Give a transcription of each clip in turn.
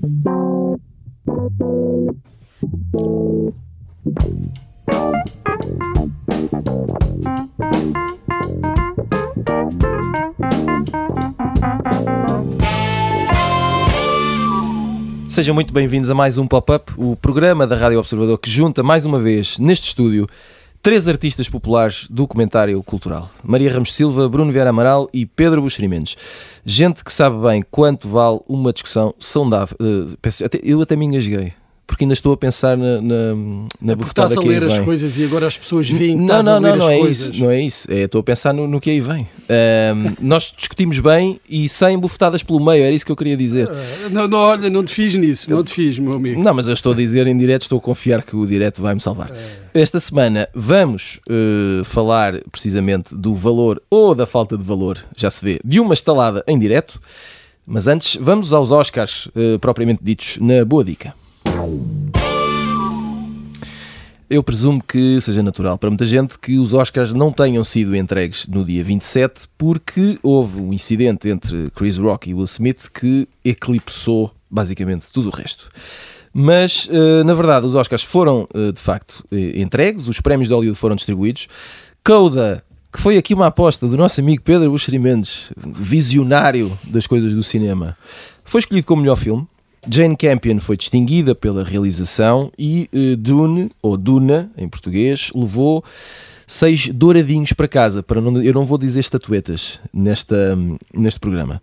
Sejam muito bem-vindos a mais um Pop-Up, o programa da Rádio Observador que junta mais uma vez neste estúdio três artistas populares do comentário cultural: Maria Ramos Silva, Bruno Vieira Amaral e Pedro Buxeri Mendes. Gente que sabe bem quanto vale uma discussão saudável. Uh, eu até me engasguei porque ainda estou a pensar na, na, na é bufetada estás a ler as coisas e agora as pessoas veem que não, não, não, não é coisas. Isso, não é isso. É, estou a pensar no, no que aí vem. Um, nós discutimos bem e sem bufetadas pelo meio, era isso que eu queria dizer. Uh, não, não, olha, não te fiz nisso, não te fiz, meu amigo. Não, mas eu estou a dizer em direto, estou a confiar que o direto vai-me salvar. É. Esta semana vamos uh, falar precisamente do valor ou da falta de valor, já se vê, de uma estalada em direto. Mas antes, vamos aos Oscars uh, propriamente ditos na Boa Dica eu presumo que seja natural para muita gente que os Oscars não tenham sido entregues no dia 27 porque houve um incidente entre Chris Rock e Will Smith que eclipsou basicamente tudo o resto. Mas, eh, na verdade, os Oscars foram eh, de facto eh, entregues, os prémios de Hollywood foram distribuídos. Coda, que foi aqui uma aposta do nosso amigo Pedro Buxeri Mendes, visionário das coisas do cinema, foi escolhido como melhor filme. Jane Campion foi distinguida pela realização e uh, Dune, ou Duna em português, levou seis douradinhos para casa. Para não, eu não vou dizer estatuetas nesta, neste programa.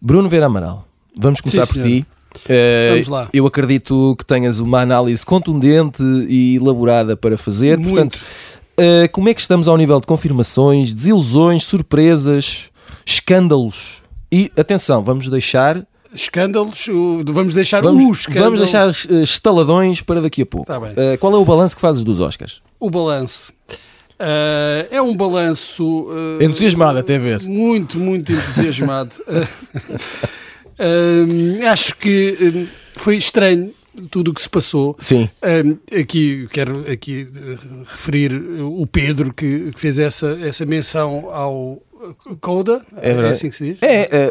Bruno Vera Amaral, vamos começar Sim, por ti. Uh, Vamos lá. Eu acredito que tenhas uma análise contundente e elaborada para fazer. Muito. Portanto, uh, como é que estamos ao nível de confirmações, desilusões, surpresas, escândalos? E atenção, vamos deixar escândalos, vamos deixar vamos, o escândalo. Vamos deixar uh, estaladões para daqui a pouco. Tá uh, qual é o balanço que fazes dos Oscars? O balanço. Uh, é um balanço. Uh, entusiasmado, até ver. Muito, muito entusiasmado. acho que foi estranho tudo o que se passou. Sim. aqui quero aqui referir o Pedro que, que fez essa, essa menção ao Coda. É, é assim que se diz? É.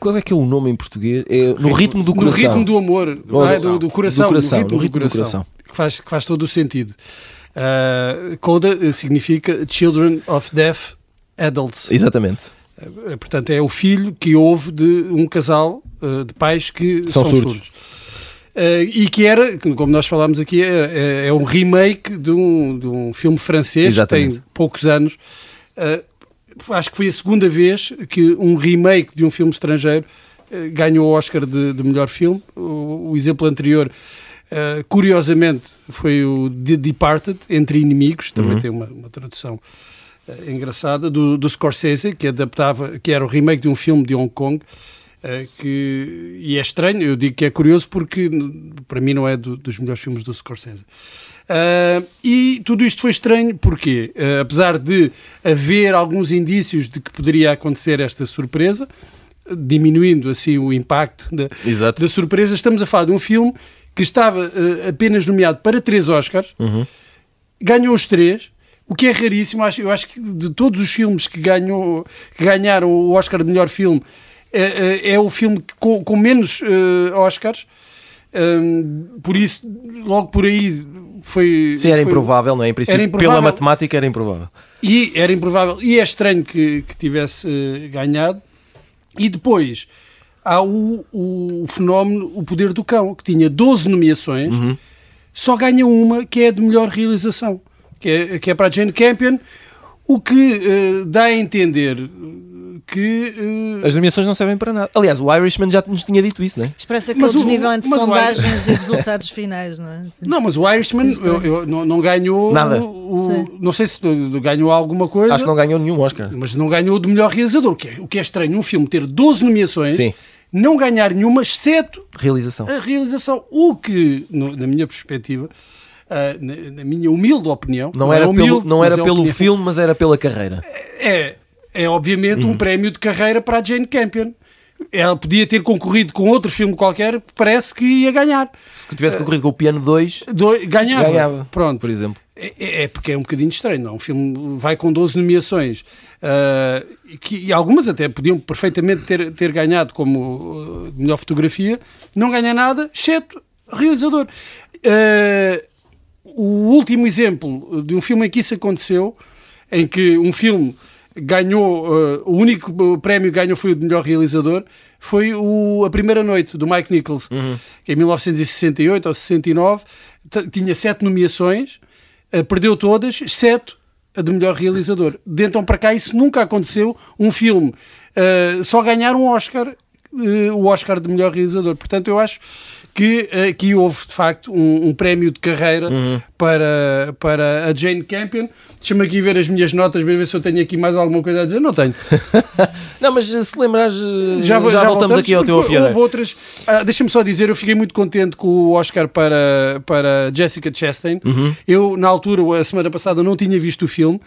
Qual é que é o nome em português? É no ritmo do coração. No ritmo do amor, oh, é? do, do, coração. Do coração, no ritmo, no ritmo do, coração, do, coração, Que faz, que faz todo o sentido. Uh, Coda significa Children of Deaf Adults. Exatamente. Uh, portanto, é o filho que houve de um casal uh, de pais que são, são surdos. surdos. e que era, como nós falámos aqui, é, é um remake de um, de um filme francês Exatamente. que tem poucos anos acho que foi a segunda vez que um remake de um filme estrangeiro uh, ganhou o Oscar de, de melhor filme. O, o exemplo anterior, uh, curiosamente, foi o The Departed, Entre Inimigos, também uhum. tem uma, uma tradução uh, engraçada, do, do Scorsese, que adaptava, que era o remake de um filme de Hong Kong. que, e é estranho, eu digo que é curioso porque para mim não é do, dos melhores filmes do Scorsese. Uh, e tudo isto foi estranho porque, uh, apesar de haver alguns indícios de que poderia acontecer esta surpresa, diminuindo assim o impacto da, da surpresa, estamos a falar de um filme que estava uh, apenas nomeado para três Oscars, uhum. ganhou os três, o que é raríssimo. Eu acho que de todos os filmes que, ganhou, que ganharam o Oscar de melhor filme, é, o filme com, com menos Oscars. Por isso, logo por aí foi. Sim, era foi, improvável, não é? Em princípio, pela matemática era improvável. E era improvável. E é estranho que, que tivesse uh, ganhado. E depois há o, o, fenómeno O Poder do Cão, que tinha 12 nomeações, uhum. só ganha uma que é de melhor realização, que é, que é para a Jane Campion, o que uh, dá a entender que. Uh... As nomeações não servem para nada. Aliás, o Irishman já nos tinha dito isso, não é? Expressa aquele desnível entre sondagens e resultados finais, não é? Não, mas o Irishman eu, eu, não, não, ganhou. Nada. O, não sei se ganhou alguma coisa. Acho que não ganhou nenhum Oscar. Mas não ganhou de melhor realizador, que é, o que é estranho. Um filme ter 12 nomeações. Sim. Não ganhar nenhuma, exceto realização. a realização. O que, no, na minha perspectiva, Uh, na, na, minha humilde opinião, não, não era, humilde, pelo, não era é pelo filme, mas era pela carreira. É, é obviamente Uhum. um prémio de carreira para a Jane Campion. ela podia ter concorrido com outro filme qualquer, parece que ia ganhar. Se tivesse concorrido com o Piano 2, Do, ganhava. ganhava. Pronto. Por exemplo. É, é porque é um bocadinho estranho, não? Um filme vai com 12 nomeações uh, que, e algumas até podiam perfeitamente ter, ter ganhado como uh, melhor fotografia, não ganha nada, exceto realizador. Uh, o último exemplo de um filme em que isso aconteceu, em que um filme ganhou, uh, o único prémio que ganhou foi o de melhor realizador, foi o A Primeira Noite, do Mike Nichols, Uhum. que em 1968 ou 69 t- tinha sete nomeações, uh, perdeu todas, exceto a de melhor realizador. De então para cá isso nunca aconteceu, um filme uh, só ganhar um Oscar, uh, o Oscar de melhor realizador. Portanto, eu acho que aqui houve de facto um, um prémio de carreira para, para a Jane Campion. Deixa-me aqui ver as minhas notas, ver se eu tenho aqui mais alguma coisa a dizer. Não tenho. Não, mas se lembrares, eh, Já, já, já voltamos aqui ao teu piada. Outras. Ah, Deixa-me só dizer, eu fiquei muito contente com o Oscar para, para Jessica Chastain. Uhum. Eu, na altura, a semana passada, não tinha visto o filme,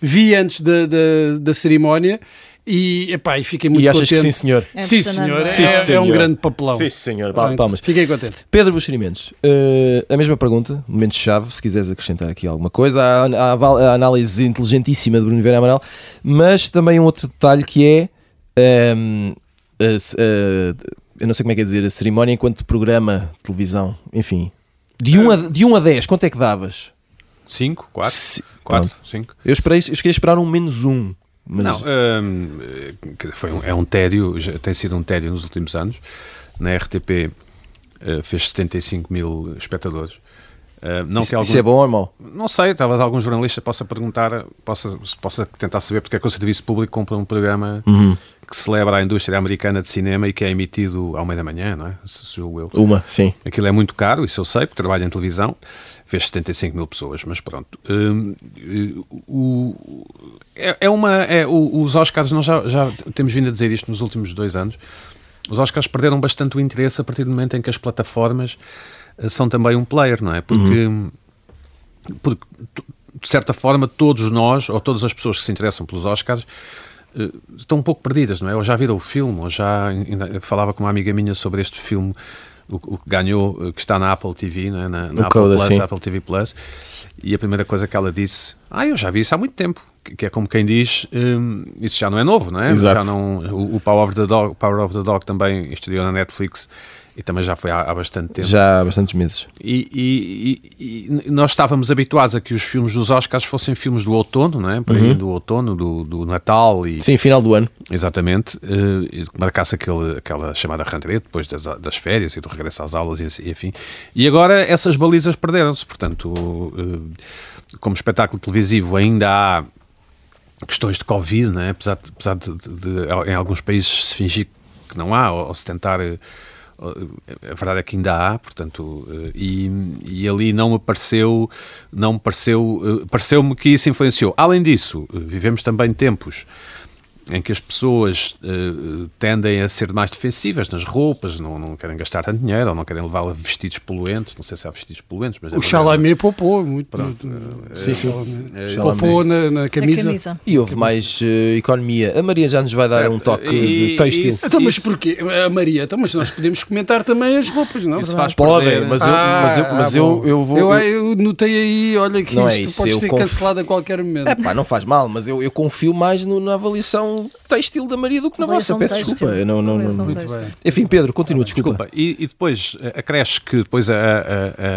vi antes da, da, da cerimónia e, epá, e fiquei muito E achas contente. que sim, senhor? É sim, senhor. não é? É, Sim, é senhor. um grande papelão. Sim, senhor. Palmas. Fiquei contente. Pedro Buxerimentos, eh, a mesma pergunta, momento-chave, se quiseres acrescentar aqui alguma coisa, a, a análise inteligentíssima de Bruno Vera Amaral, mas também um outro detalhe que é, a ce- a- eu não sei como é que é dizer, a cerimónia enquanto programa de televisão, enfim, de 1 a, de um a 10, quanto é que davas? 5, 4, Se- 4, pronto. 5. Eu, esperei, eu esperar um menos um, mas Não, hum, foi um, é um tédio, tem sido um tédio nos últimos anos. Na RTP eh, fez 75 mil espectadores. Eh, não, isso, que algum, isso é bom ou é mau? não sei, talvez algum jornalista possa perguntar, possa, possa tentar saber porque é que o Serviço Público compra um programa Uhum. que celebra a indústria americana de cinema e que é emitido ao meio da manhã, não é? Se julgo eu. Uma, sim. Aquilo é muito caro, isso eu sei, porque trabalho em televisão. Fez 75 mil pessoas, mas pronto. Hum, o- é, é uma. É, os Oscars, nós já, já temos vindo a dizer isto nos últimos dois anos. Os Oscars perderam bastante o interesse a partir do momento em que as plataformas são também um player, não é? Porque, porque t- de certa forma, todos nós, ou todas as pessoas que se interessam pelos Oscars, eh, estão um pouco perdidas, não é? Ou já viram o filme, ou já falava com uma amiga minha sobre este filme, o, o que ganhou, eh, que está na Apple TV, não é? na, na Apple Plus. Apple TV Plus, e a primeira coisa que ela disse, ah, eu já vi isso há muito tempo, que, que é como quem diz, hum, isso já não é novo, não é? Exato. Já não, o, o Power of the Dog, Power of the Dog também estreou na Netflix e também já foi há, há bastante tempo. Já há bastantes meses. E, e- e- nós estávamos habituados a que os filmes dos Oscars fossem filmes do outono, não é? Por aí, do outono, do, do Natal e Sim, final do ano. exatamente, que marcasse aquele, aquela chamada rentrée depois das, das férias e do regresso às aulas e, assim- e enfim. E agora essas balizas perderam-se, portanto, eh, como espetáculo televisivo ainda há questões de Covid, não é? apesar, de, apesar de, de- de, em alguns países se fingir que não há, ou, ou se tentar. eh, A verdade é que ainda há, portanto, eh, e, e ali não me pareceu, não me pareceu, eh, pareceu-me que isso influenciou. Além disso, eh, vivemos também tempos em que as pessoas eh, tendem a ser mais defensivas nas roupas, não, não querem gastar tanto dinheiro, ou não querem levá-la vestidos poluentes, não sei se há vestidos poluentes, mas... é O. Chalamet poupou muito. muito Sim, sim. Chalamet. Chalamet. Poupou na, na camisa. camisa. E houve mais eh, economia. A Maria já nos vai dar Certo. um toque E- de têxtil. isso- Então, mas Isso- porquê? A Maria, então, mas nós podemos comentar também as roupas, não? Isso faz Podem, mas eu, Ah, mas eu, mas ah, eu, eu vou. Eu, eu notei aí, olha que Não é isto isso, pode ser conf- cancelado a qualquer momento. É pá, não faz mal, mas eu, eu confio mais no- na avaliação têxtil da Maria do que na vossa. Peço desculpa. Não, não, não- Muito bem. Enfim, Pedro, continua, desculpa. Desculpa, e, e depois eh, acresce que depois a, a-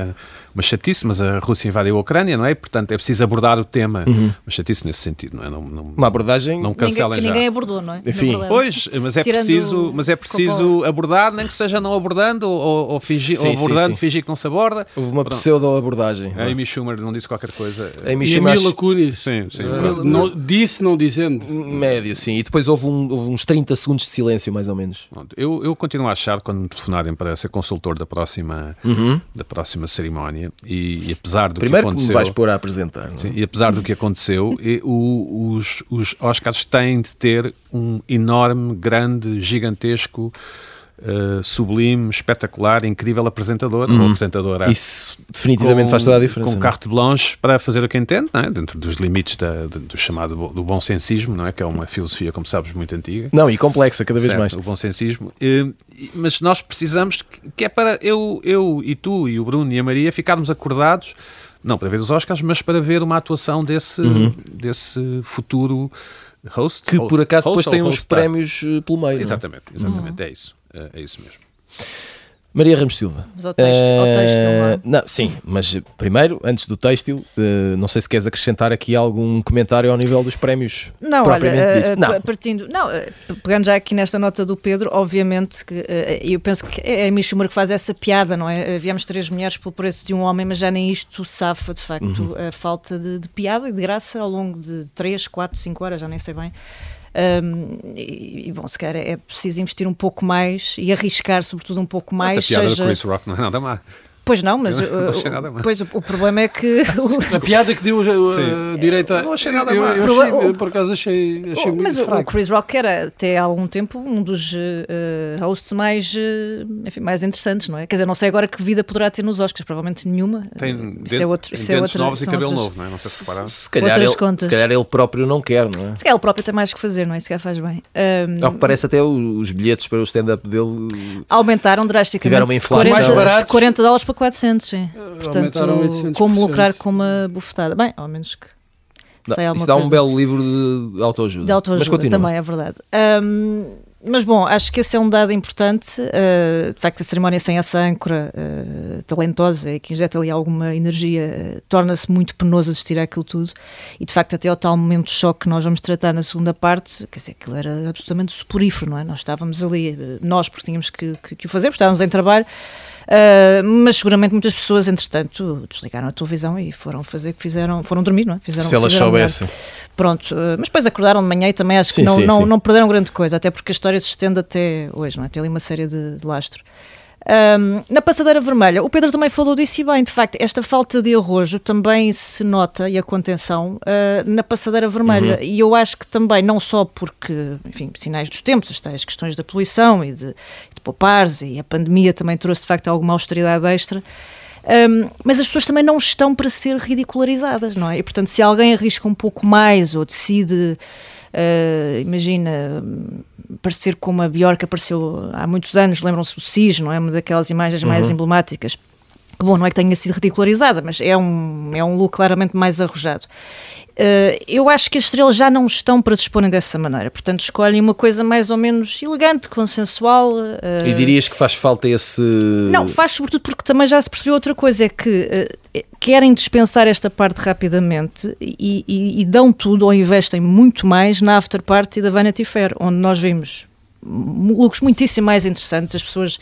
a- uma chatice, mas a Rússia invadiu a Ucrânia, não é? Portanto, é preciso abordar o tema. Uma chatice nesse sentido, não é? Não, não, Uma abordagem. não Ninguém, que já. ninguém abordou, não é? Enfim. verdade. Pois, mas é Tirando preciso, mas é preciso abordar, nem que seja não abordando ou, ou, fingir, Sim, ou sim, abordando, sim. fingir que não se aborda. Houve uma pseudo-abordagem. A Amy Schumer não disse qualquer coisa. Amy E a Schumer, Mila acho- Kunis. Sim, sim. não- disse, não dizendo. Médio, sim. E depois houve, um- houve uns 30 segundos de silêncio, mais ou menos. Eu, eu continuo a achar, quando me telefonarem para ser consultor da próxima, da próxima cerimónia, e, e apesar do Primeiro que que me aconteceu. vais pôr a apresentar. é? Sim, e apesar do que aconteceu, e o- os, os Oscars têm de ter um enorme, grande, gigantesco uh, sublime, espetacular, incrível apresentador, uhum. ou apresentadora. Isso definitivamente com, faz toda a diferença. Com é? carte blanche para fazer o que entende, é? dentro dos limites da, do chamado do bom sensismo, não é? que é uma filosofia, como sabes, muito antiga. Não, e complexa cada vez certo, mais. O bom sensismo. Uh, mas nós precisamos, que é para eu, eu e tu e o Bruno e a Maria ficarmos acordados não para ver os Oscars, mas para ver uma atuação desse, uhum. desse futuro host. Que por acaso depois tem uns prémios eh, pelo meio. É? Exatamente, exatamente, uhum. é isso. É, é isso mesmo. Maria Ramos Silva. Mas ao texto, uh, ao não, é? não, Sim, mas primeiro, antes do têxtil, uh, não sei se queres acrescentar aqui algum comentário ao nível dos prémios. Não, olha, uh, não. partindo, não, pegando já aqui nesta nota do Pedro, obviamente que eu penso que é a Amy Schumer que faz essa piada, não é? Viemos três mulheres pelo preço de um homem, mas já nem isto safa, de facto, uhum. a falta de, de piada e de graça ao longo de três, quatro, cinco horas, já nem sei bem. Um, e, bom, se calhar é preciso investir um pouco mais e arriscar, sobretudo, um pouco mais. Essa piada seja... do Chris Rock não é nada má. Pois não, mas não, não pois, o, o, problema é que. a piada que deu a, direita. Não achei nada mal. Eu, eu, achei, eu, por acaso achei, achei muito mas fraco. o Chris Rock era até há algum tempo um dos uh, hosts mais, uh, enfim, mais interessantes, não é? Quer dizer, não sei agora que vida poderá ter nos Oscars, provavelmente nenhuma. Tem, isso é outro, isso é outra, novos e cabelo outras, novo, não é? Não sei se repararam. Se, se, calhar ele, se calhar ele próprio não quer, não é? Se calhar ele próprio tem mais que fazer, não é? Se calhar faz bem. Um, Ao que parece, até os bilhetes para o stand-up dele aumentaram drasticamente. Tiveram uma inflação. De 40, de 40 dólares para 400, sim. Portanto, como lucrar com uma bufetada. Bem, ao menos que. Não, isso dá um belo livro de autoajuda. De autoajuda também, é verdade. Um, mas bom, acho que esse é um dado importante. Uh, de facto, a cerimónia sem essa âncora uh, talentosa e que injeta ali alguma energia uh, torna-se muito penoso assistir àquilo tudo. E de facto, até ao tal momento de choque que nós vamos tratar na segunda parte, quer dizer, aquilo era absolutamente suporífero, não é? Nós estávamos ali, nós porque tínhamos que, que, que o fazer, porque estávamos em trabalho. Uh, mas seguramente muitas pessoas, entretanto, desligaram a televisão e foram fazer o que fizeram, foram dormir, não é? Fizeram, Se elas soubessem. Pronto, uh, mas depois acordaram de manhã e também acho sim, que não, sim, não, sim. não perderam grande coisa, até porque a história se estende até hoje, não é? Tem ali uma série de, de lastro. Um, na passadeira vermelha, o Pedro também falou disso e bem, de facto, esta falta de arrojo também se nota e a contenção uh, na passadeira vermelha. Uhum. E eu acho que também, não só porque, enfim, sinais dos tempos, as questões da poluição e de, de poupares e a pandemia também trouxe de facto alguma austeridade extra. Um, mas as pessoas também não estão para ser ridicularizadas, não é? E portanto, se alguém arrisca um pouco mais ou decide Uh, imagina, parecer como a Bjork apareceu há muitos anos, lembram-se do SIS, não é? Uma daquelas imagens uhum. mais emblemáticas. Que bom, não é que tenha sido ridicularizada, mas é um, é um look claramente mais arrojado. Uh, eu acho que as estrelas já não estão para se exporem dessa maneira, portanto escolhem uma coisa mais ou menos elegante, consensual. Uh, e dirias que faz falta esse. Não, faz sobretudo porque também já se percebeu outra coisa: é que uh, querem dispensar esta parte rapidamente e, e, e, dão tudo ou investem muito mais na after party da Vanity Fair, onde nós vimos looks muitíssimo mais interessantes, as pessoas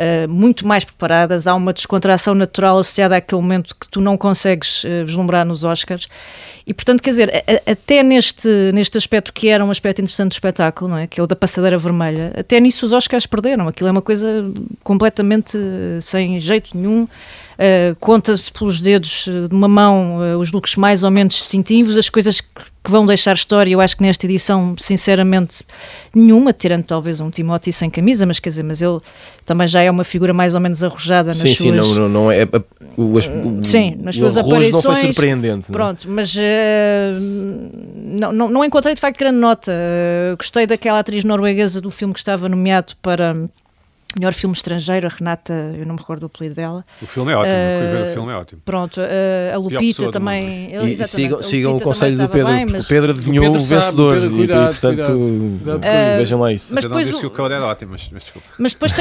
uh, muito mais preparadas, há uma descontração natural associada àquele momento que tu não consegues uh, vislumbrar nos Oscars. E, portanto, quer dizer, a, até neste, neste aspecto que era um aspecto interessante do espetáculo, não é? que é o da passadeira vermelha, até nisso os Oscars perderam. Aquilo é uma coisa completamente uh, sem jeito nenhum. Uh, Conta-se pelos dedos de uma mão os looks mais ou menos distintivos, as coisas que que vão deixar história, eu acho que nesta edição, sinceramente, nenhuma, tirando talvez um Timóteo sem camisa, mas quer dizer, mas ele também já é uma figura mais ou menos arrojada nas sim, suas... Sim, não, não é... O, o, sim, nas suas aparições... não foi surpreendente. É? Pronto, não? mas uh, não, não, não, encontrei de facto grande nota. Uh, gostei daquela atriz norueguesa do filme que estava nomeado para Melhor filme estrangeiro, a Renata, eu não me recordo o apelido dela. O filme é ótimo, uh, fui ver o filme é ótimo. Pronto, uh, a Lupita também. Ele, e sigam, sigam o conselho do Pedro, bem, porque o Pedro adivinhou o, Pedro o vencedor. Pedro, cuidado, e, portanto, cuidado, cuidado uh, vejam lá isso. Mas depois, não disse que o code era ótimo, mas, mas desculpa. Mas depois,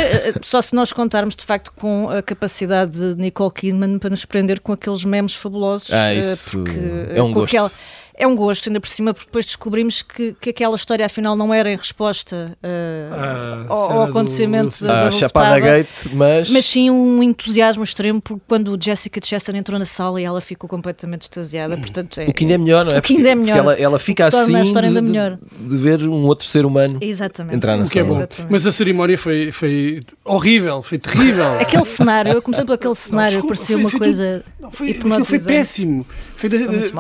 só se nós contarmos de facto com a capacidade de Nicole Kidman para nos prender com aqueles memes fabulosos. Ah, isso porque, é um gosto. Aquela, é um gosto, ainda por cima, porque depois descobrimos que, que aquela história afinal não era em resposta uh, ah, ao, ao, acontecimento da, da ah, Chapada Gate, mas... mas sim um entusiasmo extremo porque quando Jessica Chastain entrou na sala e ela ficou completamente extasiada, portanto... É, o que ainda é melhor, não é? O que ainda é melhor. Porque ela, ela fica assim de, melhor. De, ver um outro ser humano Exatamente. entrar na sala. É bom. Mas a cerimónia foi, foi horrível, foi terrível. aquele cenário, eu comecei por aquele cenário, não, desculpa, parecia foi, uma foi coisa... Tudo, não, foi, aquilo foi péssimo. Foi, de, de, de,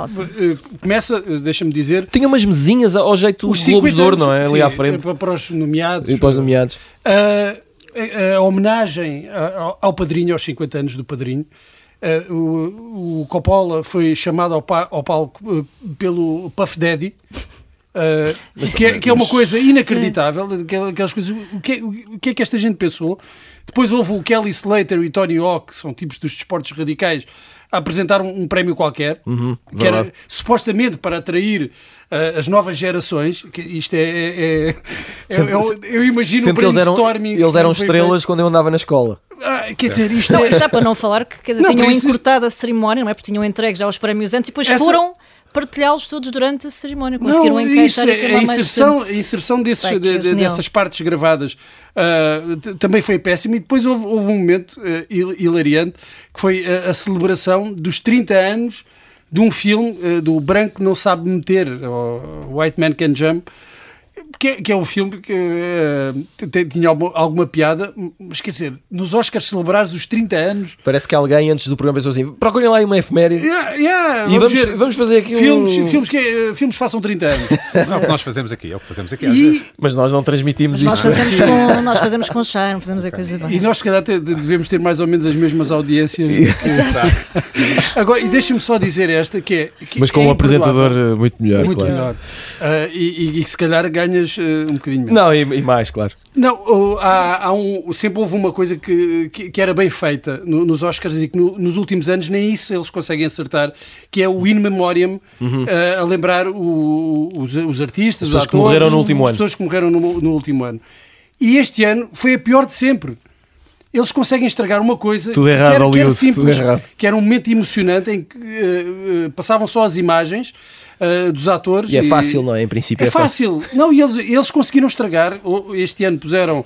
começa, deixa-me dizer. Tinha umas mesinhas ao jeito dos Globos de Ouro, não é? Ali à frente. Para os nomeados. E para os nomeados. A, a homenagem ao, Padrinho, aos 50 anos do Padrinho, Uh, o, o, Coppola foi chamado ao, pa, ao palco uh, pelo Puff Daddy. Uh, que, é, que, é, uma coisa inacreditável. Aquelas coisas, o, que, o que é que esta gente pensou? Depois houve o Kelly Slater e o Tony Hawk, que são tipos dos desportos radicais, a apresentar um, um prémio qualquer, uhum, que era supostamente para atrair uh, as novas gerações. Que isto é. é, é, sempre, é eu, eu, imagino que eles eram, eles eram estrelas quando eu andava na escola. Ah, quer dizer, isto não, é... Já para não falar que dizer, não, tinham isso... encurtado a cerimónia, não é? Porque tinham entregue já os prémios antes e depois Essa... foram partilhá-los todos durante a cerimónia. Conseguiram não, isso, é, a inserção, a inserção desses, Vai, de, de, dessas partes gravadas uh, também foi péssima. E depois houve, houve um momento uh, hilariante que foi a, a, celebração dos 30 anos de um filme uh, do Branco Não Sabe Meter, White Man Can Jump que, que é um filme que uh, tinha alguma, alguma, piada, mas quer dizer, nos Oscars celebrares os 30 anos. Parece que alguém antes do programa pensou assim: procurem lá uma efeméride yeah, yeah, e vamos, vamos, vamos, fazer aqui filmes, um... filmes, que, uh, filmes façam 30 anos. é o que nós fazemos aqui, é o que fazemos aqui. E... Mas nós não transmitimos mas. Nós fazemos, com, nós fazemos com chá, não fazemos a coisa bem. E nós, se calhar, devemos ter mais ou menos as mesmas audiências. Agora, e deixa-me só dizer esta: que é. Que mas com é um apresentador eh, muito melhor. Muito claro. melhor. Uh, e, e, que se calhar ganhas um bocadinho não, e, e, mais, claro. Não, há, há um, sempre houve uma coisa que, que, que era bem feita no, nos Oscars e que no, nos últimos anos nem isso eles conseguem acertar, que é o In Memoriam, uhum. uh, a lembrar o, os, os, artistas, as pessoas atores, que morreram no último as ano. pessoas que morreram no, no último ano. E este ano foi a pior de sempre eles conseguem estragar uma coisa tudo errado, que, era, que era simples, que era um momento emocionante em que uh, uh, passavam só as imagens uh, dos atores. E é fácil, e, não é? Em princípio é, é fácil. fácil. Não, e eles, eles conseguiram estragar. Este ano puseram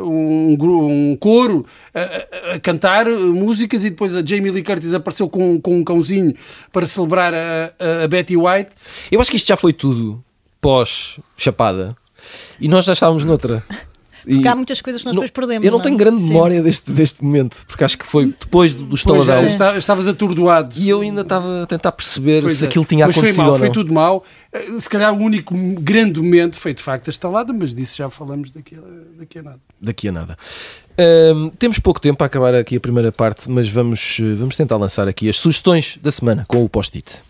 um, um coro a, a, cantar músicas e depois a Jamie Lee Curtis apareceu com, com um cãozinho para celebrar a, a Betty White. Eu acho que isto já foi tudo pós-chapada. E nós já estávamos noutra. Porque e há muitas coisas que nós não, depois perdemos. Eu não, não é? tenho grande Sim. memória deste, deste momento, porque acho que foi depois do, do estaladão. É. Estavas atordoado. E eu ainda estava a tentar perceber pois se é. aquilo tinha mas acontecido. Foi mal, foi tudo mal. Eh, se calhar o único grande momento foi de facto a estalada, mas disso já falamos daqui a, daqui a nada. Daqui a nada. Um, temos pouco tempo para acabar aqui a primeira parte, mas vamos, vamos tentar lançar aqui as sugestões da semana com o post-it.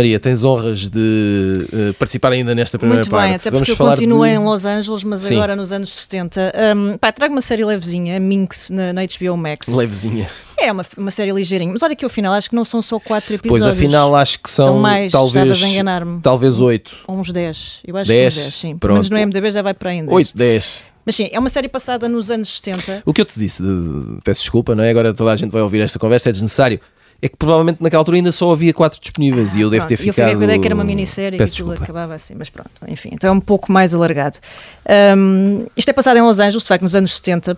Maria, tens honras de uh, participar ainda nesta primeira Muito parte. Muito bem, até porque Vamos eu continuei de... em Los Angeles, mas Sim. agora nos anos 70. Um, pá, trago uma série levezinha, Minx, na, na HBO Max. Levezinha. É uma, uma série ligeirinha, mas olha que ao final acho que não são só quatro episódios. Pois, afinal acho que são, são mais, talvez, talvez oito. Uns dez, eu acho dez? que uns dez, sim. Pronto. Mas no MDB já vai para ainda. Oito, dez. Mas sim, é uma série passada nos anos 70. O que eu te disse, de, de, peço desculpa, não é? Agora toda a gente vai ouvir esta conversa, é desnecessário é que provavelmente naquela altura ainda só havia quatro disponíveis e eu devo ter ficado. Eu fiquei com a ideia que era uma minissérie e aquilo acabava assim, mas pronto, enfim, então é um pouco mais alargado. Um, isto é passado em Los Angeles, de facto, nos anos 70.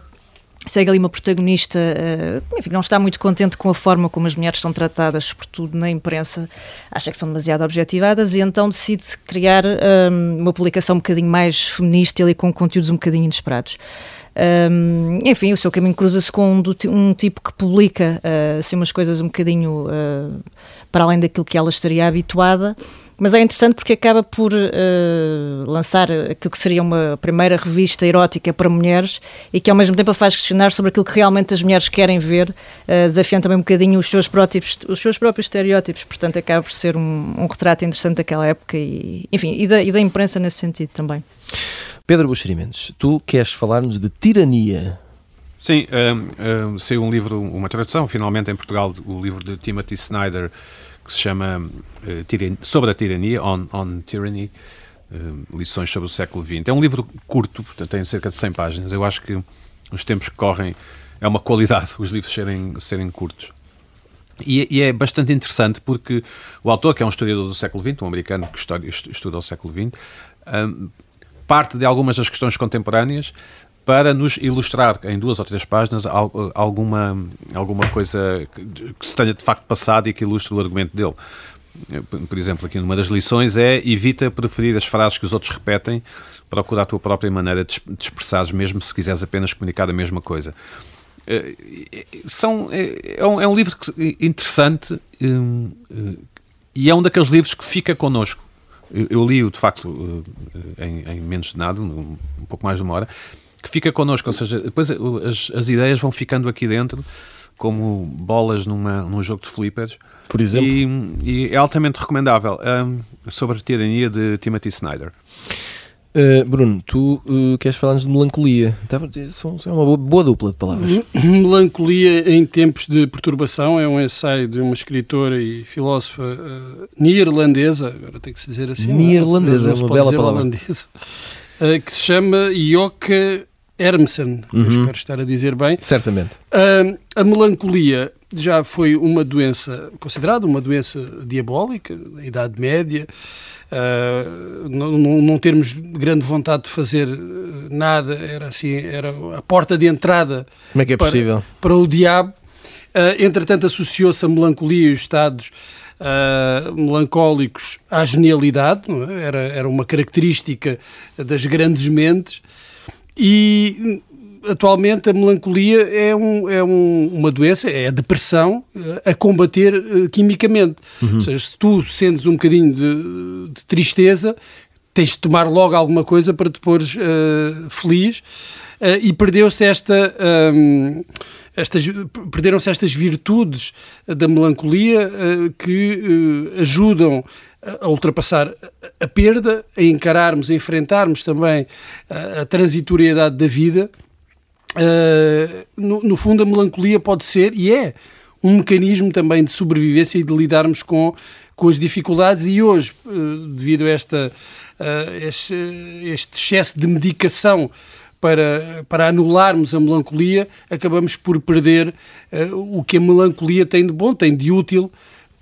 Segue ali uma protagonista, uh, enfim, não está muito contente com a forma como as mulheres são tratadas, sobretudo na imprensa, acha que são demasiado objetivadas e então decide criar um, uma publicação um bocadinho mais feminista e com conteúdos um bocadinho inesperados. Um, enfim, o seu caminho cruza-se com um, um, tipo que publica uh, assim, umas coisas um bocadinho uh, para além daquilo que ela estaria habituada. Mas é interessante porque acaba por uh, lançar aquilo que seria uma primeira revista erótica para mulheres e que ao mesmo tempo a faz questionar sobre aquilo que realmente as mulheres querem ver, uh, desafiando também um bocadinho os seus, próprios, os seus próprios estereótipos. Portanto, acaba por ser um, um retrato interessante daquela época e, enfim, e da, e da imprensa nesse sentido também. Pedro Buxeri Mendes, tu queres falar-nos de tirania? Sim, um, um, saiu um livro, uma tradução, finalmente em Portugal, o livro de Timothy Snyder, que se chama uh, Sobre a Tirania, On, on Tyranny, uh, Lições sobre o século XX. É um livro curto, portanto tem cerca de 100 páginas. Eu acho que os tempos que correm é uma qualidade os livros serem, serem curtos. E, e, é bastante interessante porque o autor, que é um historiador do século XX, um americano que estuda, estuda o século XX, um, parte de algumas das questões contemporâneas para nos ilustrar em duas ou três páginas alguma, alguma coisa que se tenha de facto passado e que ilustre o argumento dele. Por exemplo, aqui numa das lições é evita preferir as frases que os outros repetem, procura a tua própria maneira de expressares, mesmo se quiseres apenas comunicar a mesma coisa. Eh, são, é, é, um, é um livro interessante eh, e é um daqueles livros que fica connosco eu, eu li-o de facto em, em, menos de nada, um, um pouco mais de uma hora, que fica connosco, ou seja, depois as, as ideias vão ficando aqui dentro como bolas numa, num jogo de flippers. Por exemplo? E, e é altamente recomendável. Um, sobre a tirania de Timothy Snyder. Uh, Bruno, tu uh, queres falar-nos de melancolia? São, são uma boa, boa, dupla de palavras. Melancolia em tempos de perturbação é um ensaio de uma escritora e filósofa uh, neerlandesa, agora tem que se dizer assim. Neerlandesa, é uma bela palavra. Holandesa, que se chama Joke Hermsen, uhum. espero estar a dizer bem. Certamente. Uh, a melancolia já foi uma doença, considerada uma doença diabólica, na Idade Média. Uh, não, não, termos grande vontade de fazer nada, era assim, era a porta de entrada Como é que é para, possível? para o diabo. Uh, entretanto, associou-se a melancolia e os estados uh, melancólicos à genialidade, é? era, era uma característica das grandes mentes. E atualmente a melancolia é, um, é um, uma doença, é a depressão eh, a combater uh, quimicamente. Uhum. Ou seja, se tu sentes um bocadinho de, de, tristeza, tens de tomar logo alguma coisa para te pôres uh, feliz uh, e perdeu-se esta. Um, estas, perderam-se estas virtudes da melancolia que ajudam a ultrapassar a perda, a encararmos, a enfrentarmos também a transitoriedade da vida. Uh, no, no, fundo, a melancolia pode ser, e é, um mecanismo também de sobrevivência e de lidarmos com, com as dificuldades. E hoje, uh, devido a esta, uh, este, este excesso de medicação para, para anularmos a melancolia, acabamos por perder o que a melancolia tem de bom, tem de útil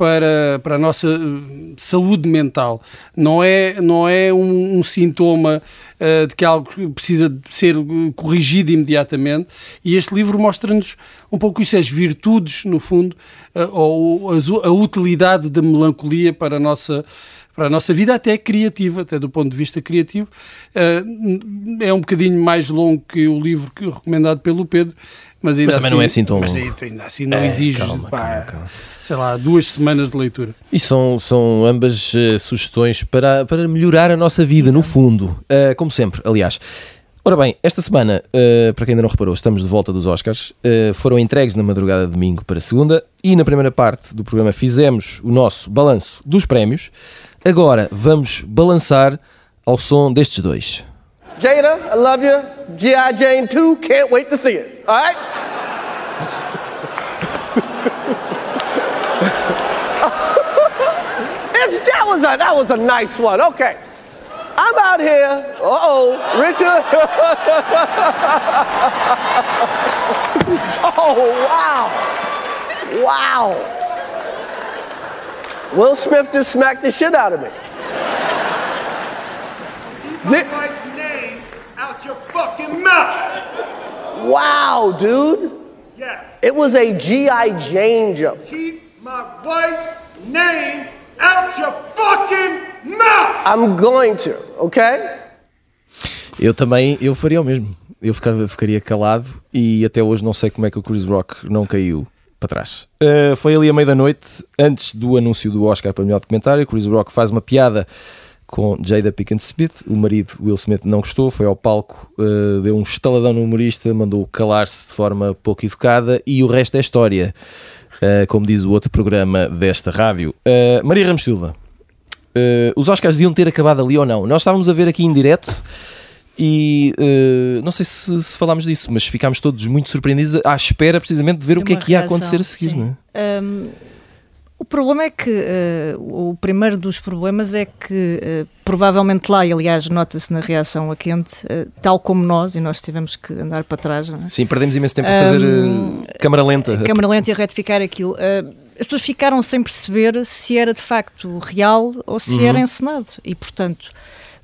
para, para a nossa eh, saúde mental. Não é, não é um, um sintoma uh, de que algo precisa ser eh, corrigido imediatamente. E este livro mostra-nos um pouco isso, as virtudes, no fundo, uh, ou a, a utilidade da melancolia para a nossa para a nossa vida, até criativa, até do ponto de vista criativo. É um bocadinho mais longo que o livro recomendado pelo Pedro, mas ainda mas também assim, não é assim tão longo. Mas ainda assim não é, exige, calma, pá, calma, calma. Sei lá, duas semanas de leitura. E são, são ambas uh, sugestões para, para melhorar a nossa vida, no fundo. Uh, como sempre, aliás. Ora bem, esta semana, uh, para quem ainda não reparou, estamos de volta dos Oscars. Uh, foram entregues na madrugada de domingo para segunda e na primeira parte do programa fizemos o nosso balanço dos prémios. Agora vamos balançar ao som destes dois. Jada, I love you. G.I. Jane 2, can't wait to see it. All right? that was a that was a nice one. Okay. I'm out here. Uh-oh, Richard. oh, wow. Wow. Will Smith just smacked the shit out of me. Keep my the- wife's name out your fucking mouth. Wow, dude. Yes. It was a G.I. Jane joke. Keep my wife's name out your fucking mouth. I'm going to, okay? Eu também, eu faria o mesmo. Eu ficava, ficaria calado e até hoje não sei como é que o Chris Rock não caiu para trás. Uh, foi ali à meia da noite, antes do anúncio do Oscar para o melhor documentário. Chris Rock faz uma piada com Jada Pinkett Smith. O marido Will Smith não gostou, foi ao palco, uh, deu um estaladão no humorista, mandou calar-se de forma pouco educada e o resto é história, uh, como diz o outro programa desta rádio. Maria Ramos Silva, os Oscars deviam ter acabado ali ou não? Nós estávamos a ver aqui em direto e uh, não sei se, se, falámos disso, mas ficámos todos muito surpreendidos à espera precisamente de ver de o que é que ia acontecer a seguir. Não é? Um, o problema é que uh, o primeiro dos problemas é que uh, provavelmente lá, e aliás nota-se na reação a quente, tal como nós, e nós tivemos que andar para trás. É? Sim, perdemos imenso tempo um, a fazer câmara lenta. Câmara lenta e a retificar aquilo as pessoas ficaram sem perceber se era de facto real ou se uhum. era encenado. E, portanto,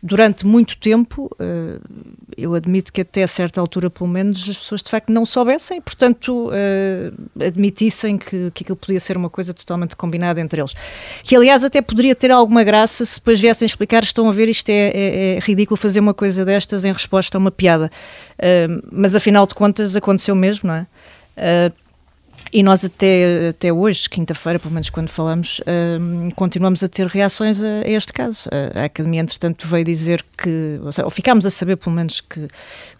durante muito tempo, uh, eu admito que até a certa altura, pelo menos, as pessoas de facto não soubessem, portanto, uh, admitissem que, que aquilo podia ser uma coisa totalmente combinada entre eles. Que, aliás, até poderia ter alguma graça se depois viessem explicar: estão a ver, isto é, é, é ridículo fazer uma coisa destas em resposta a uma piada. Uh, mas, afinal de contas, aconteceu mesmo, não é? E nós até, até hoje, quinta-feira, pelo menos quando falamos, uh, continuamos a ter reações a, a este caso. A, Academia, entretanto, veio dizer que, ou, seja, ou ficámos a saber, pelo menos, que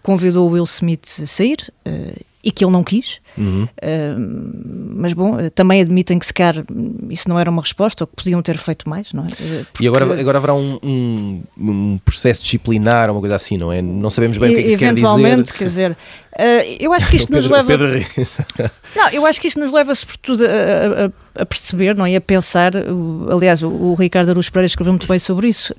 convidou o Will Smith a sair uh, e que ele não quis. Uhum. Uh, mas bom, também admitem que se calhar isso não era uma resposta ou que podiam ter feito mais, não é? Porque... E agora, agora haverá um, um, um, processo disciplinar, uma coisa assim, não é? Não sabemos bem e, o que é que isso quer dizer. Eventualmente, quer dizer, uh, eu acho que isto Pedro, nos leva. não, eu acho que isto nos leva sobretudo a, a, a perceber, não é? E a pensar. aliás, o, o Ricardo Aruz Pereira escreveu muito bem sobre isso.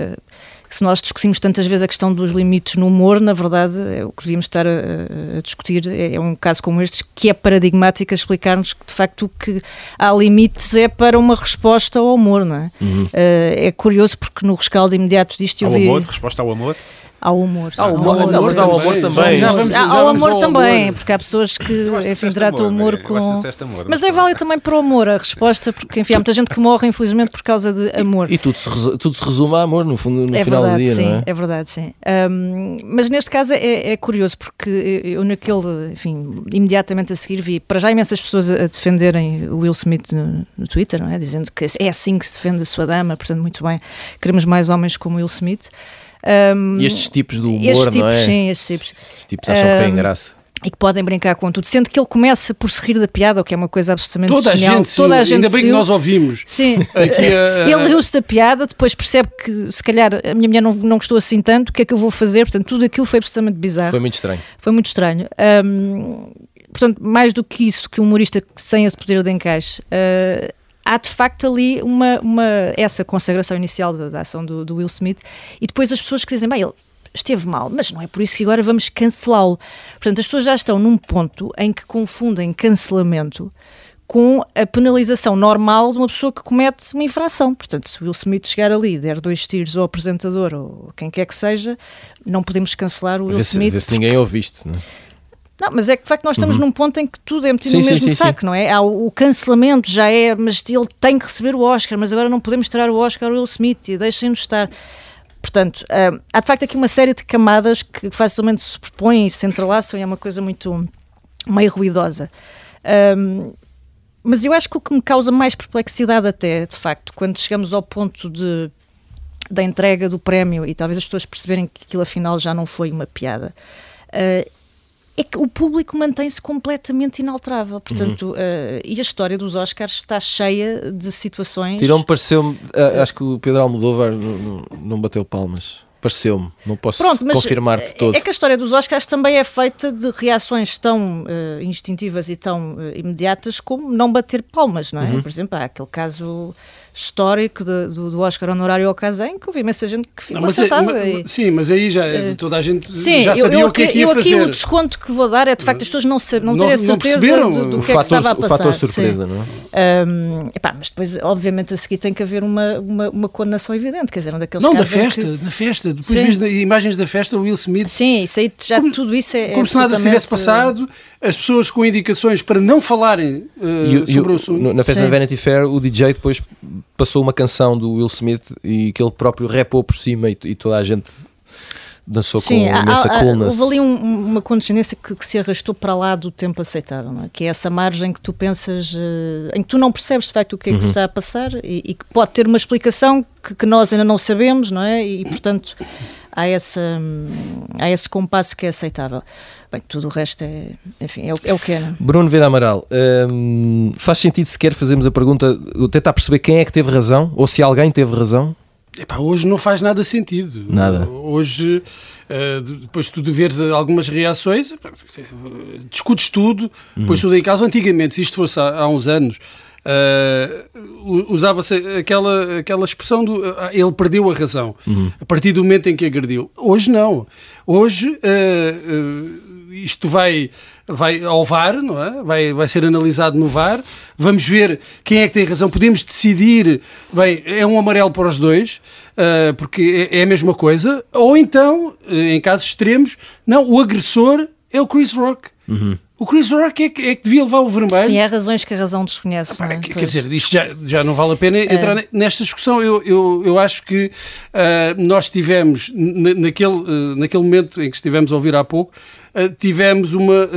Se nós discutimos tantas vezes a questão dos limites no humor, na verdade, é o que devíamos estar a, a discutir é, é, um caso como este que é paradigmático explicar-nos que, de facto, que há limites é para uma resposta ao humor, não é? Uhum. Uh, é curioso porque no rescaldo imediato disto eu ao vi... amor, resposta ao amor? Ao humor. Ao humor, ao humor, ao amor também. Já vamos, já ao amor ao também, amor. porque há pessoas que, enfim, tratam o humor com. Amor, mas é válido também para o amor, a resposta, porque, enfim, há muita gente que morre, infelizmente, por causa de amor. E, e tudo, se tudo se resume a amor, no, fundo, no é final verdade, do dia, sim, não é? É verdade, sim. Um, mas neste caso é, é, curioso, porque eu, naquele, enfim, imediatamente a seguir vi, para já imensas pessoas a defenderem o Will Smith no, no Twitter, não é? Dizendo que é assim que se defende a sua dama, portanto, muito bem, queremos mais homens como Will Smith. Um, e estes tipos de humor, estes tipos, não é? Sim, estes tipos. Estes tipos acham um, que têm graça. E que podem brincar com tudo, sendo que ele começa por se rir da piada, o que é uma coisa absolutamente Toda genial. a gente, Toda a gente ainda bem que nós ouvimos. Sim, ele riu-se da piada, depois percebe que se calhar a minha mulher não, não gostou assim tanto, o que é que eu vou fazer? Portanto, tudo aquilo foi absolutamente bizarro. Foi muito estranho. Foi muito estranho. Um, portanto, mais do que isso, que um humorista sem esse poder de encaixe, uh, há de facto ali uma, uma, essa consagração inicial da, da ação do, do, Will Smith e depois as pessoas que dizem, bem, ele esteve mal, mas não é por isso que agora vamos cancelá-lo. Portanto, as pessoas já estão num ponto em que confundem cancelamento com a penalização normal de uma pessoa que comete uma infração. Portanto, se o Will Smith chegar ali e der dois tiros ao apresentador ou quem quer que seja, não podemos cancelar o Will vê se, Smith. Vê se ninguém ouve isto, não é? Não, mas é que de facto nós estamos uhum. num ponto em que tudo é metido sim, no mesmo sim, saco, sim. não é? Há o, o, cancelamento já é, mas ele tem que receber o Oscar, mas agora não podemos tirar o Oscar ao Will Smith e deixem-nos estar. Portanto, uh, há de facto aqui uma série de camadas que facilmente se superpõem e se entrelaçam e é uma coisa muito meio ruidosa. Um, mas eu acho que o que me causa mais perplexidade até, de facto, quando chegamos ao ponto de, da entrega do prémio e talvez as pessoas perceberem que aquilo afinal já não foi uma piada, uh, é que o público mantém-se completamente inalterável. Portanto, uhum. uh, e a história dos Oscars está cheia de situações. Tirou-me, pareceu-me. Uh, acho que o Pedro Almodóvar não, não bateu palmas. Pareceu-me, não posso Pronto, confirmar de todo. É que a história dos Oscars também é feita de reações tão uh, instintivas e tão imediatas como não bater palmas, não é? Uhum. Por exemplo, há aquele caso histórico de, do, do, Oscar honorário ao Casem, que houve imensa gente que ficou assaltada. É, sim, mas aí já eh, toda a gente sim, já sabia eu, eu, o que é que ia eu fazer. Aqui o desconto que vou dar é de facto as pessoas não, ser, não, não terem certeza do, do que fator, é que estava a passar. O fator surpresa, sim. não é? Um, epá, mas depois, obviamente, a seguir tem que haver uma, uma, uma condenação evidente, quer dizer, um daqueles Não, da festa, que... na festa. Depois vês imagens da festa, o Will Smith. Sim, isso aí, já como, tudo isso é. Como é se nada se tivesse passado, as pessoas com indicações para não falarem uh, e, sobre e, o assunto. Na festa da Vanity Fair, o DJ depois passou uma canção do Will Smith e que ele próprio repou por cima e, e toda a gente dançou Sim, com imensa há, coolness. Houve ali um, uma condescendência que, que, se arrastou para lá do tempo aceitável, é? que é essa margem que tu pensas, uh, em que tu não percebes de facto o que é que uhum. está a passar e, e, que pode ter uma explicação que, que, nós ainda não sabemos, não é? E, portanto há, essa, há esse compasso que é aceitável. Bem, tudo o resto é, enfim, é o, é o que é. Não? É? Bruno Vera Amaral, hum, faz sentido sequer fazermos a pergunta, tentar perceber quem é que teve razão, ou se alguém teve razão? Epá, hoje não faz nada sentido. Nada. Hoje, uh, depois tu de veres algumas reações, discutes tudo, hum. pões tudo em casa. Antigamente, se isto fosse há uns anos, uh, usava-se aquela, aquela expressão do uh, ele perdeu a razão uhum. a partir do momento em que agrediu. Hoje não. Hoje isto vai, vai ao VAR, não é? Vai, vai ser analisado no VAR. Vamos ver quem é que tem razão. Podemos decidir, bem, é um amarelo para os dois, uh, porque é, é, a mesma coisa. Ou então, eh, em casos extremos, não, o agressor é o Chris Rock. Uhum. O Chris Rock é que, é que devia levar o vermelho. Sim, há razões que a razão desconhece. Ah, é? Quer dizer, isto já, já não vale a pena é. entrar nesta discussão. Eu, eu, eu acho que uh, nós tivemos, naquele, uh, naquele momento em que estivemos a ouvir há pouco, uh, tivemos uma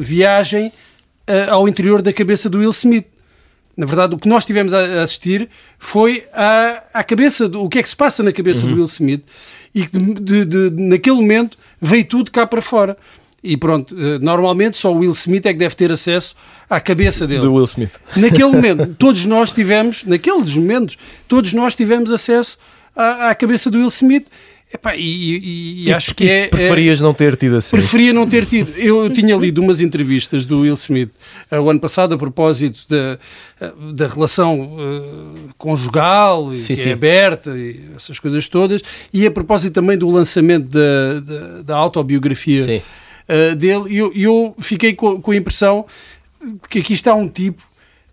viagem uh, ao interior da cabeça do Will Smith. Na verdade, o que nós tivemos a assistir foi a, a cabeça, do, o que é que se passa na cabeça uhum. do Will Smith e que de, de, de, naquele momento veio tudo cá para fora. E pronto, uh, normalmente só o Will Smith é que deve ter acesso à cabeça dele. Do Will Smith. Naquele momento, todos nós tivemos, naqueles momentos, todos nós tivemos acesso à, à cabeça do Will Smith Epá, e, e, e, acho que é. Preferias é, não ter tido acesso? Preferia não ter tido. Eu, eu tinha lido umas entrevistas do Will Smith uh, o ano passado a propósito da, uh, da relação uh, conjugal, sim, é sim. é aberta e essas coisas todas, e a propósito também do lançamento da, da, da autobiografia dele. E eu, eu, fiquei com, com a impressão que aqui está um tipo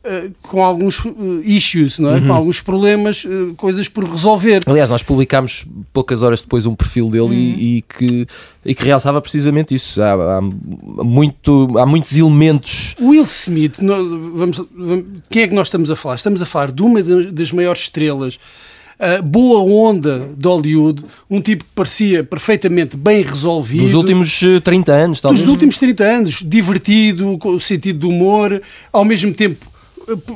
eh, com alguns uh, issues, não é? Uhum. com alguns problemas, uh, coisas por resolver. Aliás, nós publicámos poucas horas depois um perfil dele uhum. e, e, que, e que realçava precisamente isso. Há, há, muito, há muitos elementos. Will Smith, vamos, vamos, quem é que nós estamos a falar? Estamos a falar de uma das maiores estrelas. Uh, boa onda de Hollywood, um tipo que parecia perfeitamente bem resolvido. Dos últimos 30 anos, talvez. Dos últimos 30 anos, divertido, com o sentido de humor, ao mesmo tempo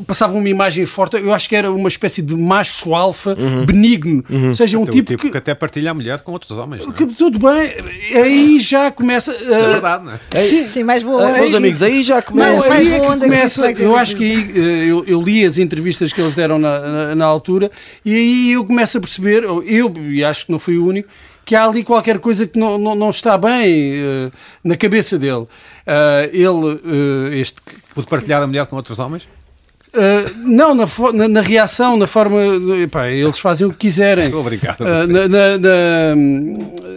passava uma imagem forte, eu acho que era uma espécie de macho alfa uhum. benigno. Uhum. Ou seja, um tipo, tipo que, que, até partilha a mulher com outros homens. Que, tudo bem, aí já começa. Uh, é verdade, não é? Sim, sim mais boa onda. Uh, meus amigos, aí já começa. Não, aí é que começa eu acho que aí, uh, eu, eu, li as entrevistas que eles deram na, na, na, altura e aí eu começo a perceber, eu e acho que não fui o único, que há ali qualquer coisa que não, não, não está bem uh, na cabeça dele. Uh, ele, uh, este. Pode partilhar a mulher com outros homens? Uh, não, na, na, na, reação, na forma. Epá, eles fazem o que quiserem. Obrigado. Uh, na, na,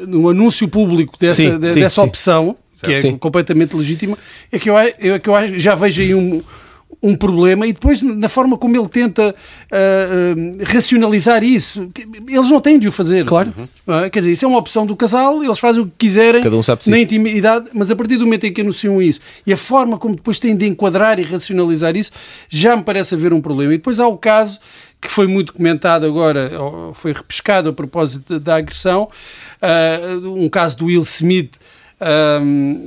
no anúncio público dessa, sim, de, sim, dessa sim. opção, que é completamente legítima, é que eu, é que eu já vejo aí um, um problema e depois na forma como ele tenta uh, uh, racionalizar isso, eles não têm de o fazer. Claro. Uh, quer dizer, isso é uma opção do casal, eles fazem o que quiserem um na intimidade, mas a partir do momento em que anunciam isso e a forma como depois têm de enquadrar e racionalizar isso, já me parece haver um problema. E depois há o caso que foi muito comentado agora, foi repescado a propósito da agressão, um caso do Will Smith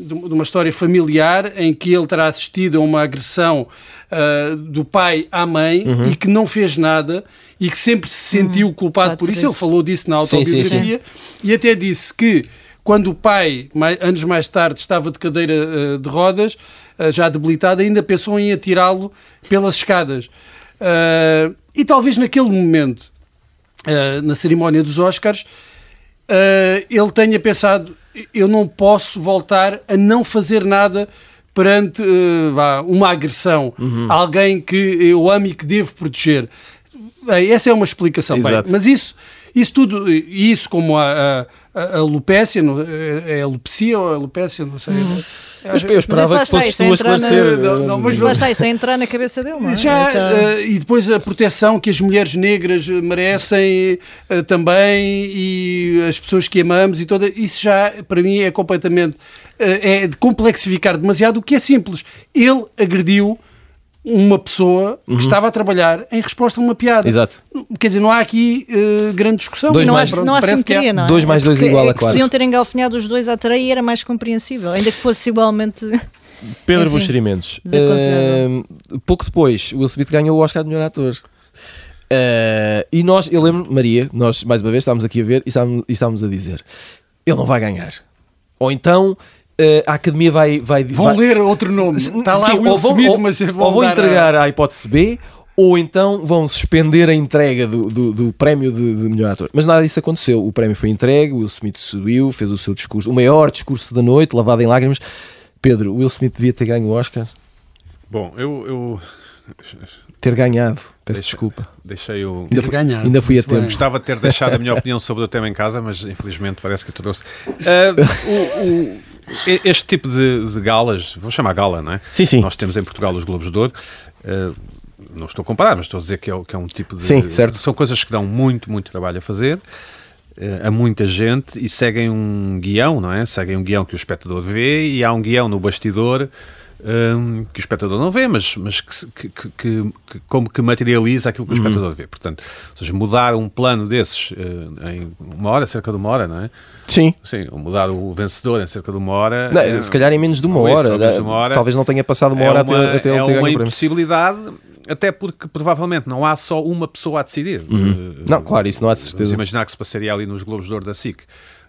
de uma história familiar em que ele terá assistido a uma agressão uh, do pai à mãe uhum. e que não fez nada e que sempre se sentiu uhum. culpado por isso. Ele falou disso na autobiografia sim, sim, sim. e até disse que quando o pai, mais, anos mais tarde, estava de cadeira uh, de rodas, uh, já debilitado, ainda pensou em atirá-lo pelas escadas. e talvez naquele momento, na cerimónia dos Oscars, ele tenha pensado eu não posso voltar a não fazer nada perante uh, uma agressão, uhum. alguém que eu amo e que devo proteger. Bem, essa é uma explicação. Bem, mas isso, isso tudo, isso como a, a, a Lupécia, é, é a Lupecia ou a Lupécia, não sei. Uhum. Eu, eu esperava que fosse tu a esclarecer. Na... Não, mas lá está, isso é entrar na cabeça dele, não é? Já, então... uh, e depois a proteção que as mulheres negras merecem uh, também e as pessoas que amamos e toda, isso já para mim é completamente uh, é de complexificar demasiado o que é simples. Ele agrediu uma pessoa uhum. que estava a trabalhar em resposta a uma piada. Exato. Quer dizer, não há aqui uh, grande discussão. Dois não, mais, há, não há simetria, não é? Dois mais dois igual a quatro. Podiam ter engalfinhado os dois à tareia e era mais compreensível, ainda que fosse igualmente... Pedro Buxerimentos. Uh, pouco depois, Will Smith ganhou o Oscar de melhor ator. Uh, e nós, eu lembro, Maria, nós mais uma vez estávamos aqui a ver e estávamos, e estávamos a dizer: ele não vai ganhar. Ou então a academia vai. vai vão vai... ler outro nome. Está lá Sim, Will vão, Smith, ou, mas vão. Ou vão entregar a... a hipótese B, ou então vão suspender a entrega do, do, do prémio de, de, melhor ator. Mas nada disso aconteceu. O prémio foi entregue, Will Smith subiu, fez o seu discurso, o maior discurso da noite, lavado em lágrimas. Pedro, Will Smith devia ter ganho o Oscar? Bom, eu. eu... Ter ganhado, peço Deixa, desculpa. Deixei o. Ainda, fui, ainda fui a tempo. Gostava de ter deixado a minha opinião sobre o tema em casa, mas infelizmente parece que trouxe. Uh, o, o este tipo de, de, galas, vou chamar gala, não é? Sim, sim. Nós temos em Portugal os Globos de Ouro. Uh, não estou a comparar, mas estou a dizer que é, que é um tipo de. Sim, certo. São coisas que dão muito, muito trabalho a fazer uh, a muita gente e seguem um guião, não é? Seguem um guião que o espectador vê e há um guião no bastidor um, que o espectador não vê, mas, mas que, que, que, que, como que materializa aquilo que o uhum. espectador vê. Portanto, ou seja, mudar um plano desses uh, em uma hora, cerca de uma hora, não é? Sim. Sim, mudar o vencedor em cerca de uma hora. Não, é, se calhar em menos de uma, hora, isso, menos de uma hora. Talvez não tenha passado uma é hora uma, até, até é ele ter uma impossibilidade até porque provavelmente não há só uma pessoa a decidir. Uhum. Uh, não, claro, isso não há certeza. Vamos imaginar que se passaria ali nos Globos de Ouro da SIC.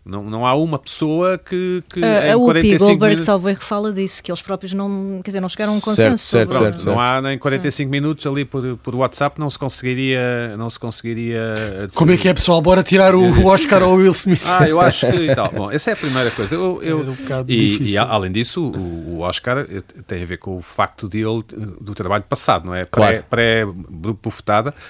Não, não há uma pessoa que. que uh, a UPI Goldberg minutos... salvo erro fala disso, que eles próprios não, quer dizer, não chegaram a um consenso. Certo, certo, certo, Não há em 45 Sim. minutos ali por, por WhatsApp não se conseguiria. Não se conseguiria Como é que é, pessoal? Bora tirar o Oscar ao Will Smith. Ah, eu acho que. E tal. Bom, essa é a primeira coisa. Eu, eu, um e, e, além disso, o, o, Oscar tem a ver com o facto de ele, do trabalho passado, não é? Claro. Pré-bufetada. Pré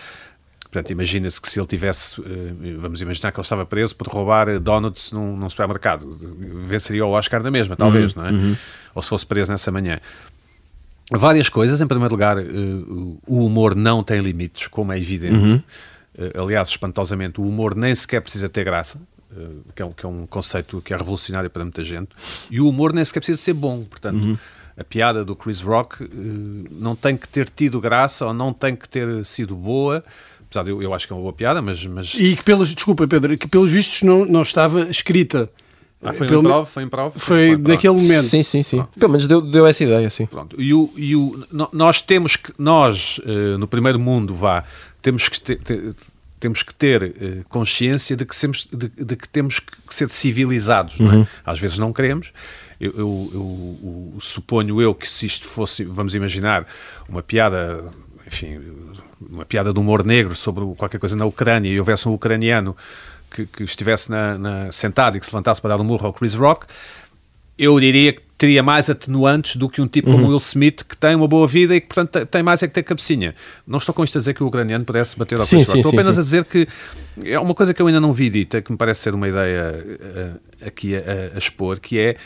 Portanto, imagina-se que se ele tivesse, eh, vamos imaginar que ele estava preso por roubar donuts num, num supermercado, venceria o Oscar na mesma, talvez, uhum, não é? Uhum. Ou se fosse preso nessa manhã. Várias coisas. Em primeiro lugar, eh, o humor não tem limites, como é evidente. Uhum. Eh, aliás, espantosamente, o humor nem sequer precisa ter graça. Que é, um, que é um conceito que é revolucionário para muita gente, e o humor nem sequer precisa ser bom. Portanto, uhum. a piada do Chris Rock não tem que ter tido graça ou não tem que ter sido boa, apesar de eu, eu acho que é uma boa piada, mas, mas... E que pelos, desculpa Pedro, que pelos vistos não, não estava escrita. Ah, foi, Pelo, em prova, foi em prova? Foi, foi naquele momento. Sim, sim, sim. Pronto. Pelo menos deu, deu essa ideia, sim. Pronto. E, o, e o, nós temos que, nós, uh, no primeiro mundo, vá, temos que ter, ter temos que ter uh, consciência de que, temos, de, de, que temos que ser civilizados, uhum. não é? Uhum. Às vezes não queremos. Eu, eu, eu, eu, suponho eu que se isto fosse, vamos imaginar, uma piada, enfim, uma piada de humor negro sobre qualquer coisa na Ucrânia e houvesse um ucraniano que, que estivesse na, na, sentado e que se levantasse para dar um murro ao Chris Rock, eu diria que teria mais atenuantes do que um tipo uhum. como Will Smith que tem uma boa vida e que, portanto, tem mais é que ter cabecinha. Não estou com isto a dizer que o ucraniano pudesse bater ao sim, Chris Rock. Estou apenas sim. a dizer que é uma coisa que eu ainda não vi dita, que me parece ser uma ideia uh, aqui a, a, expor, que é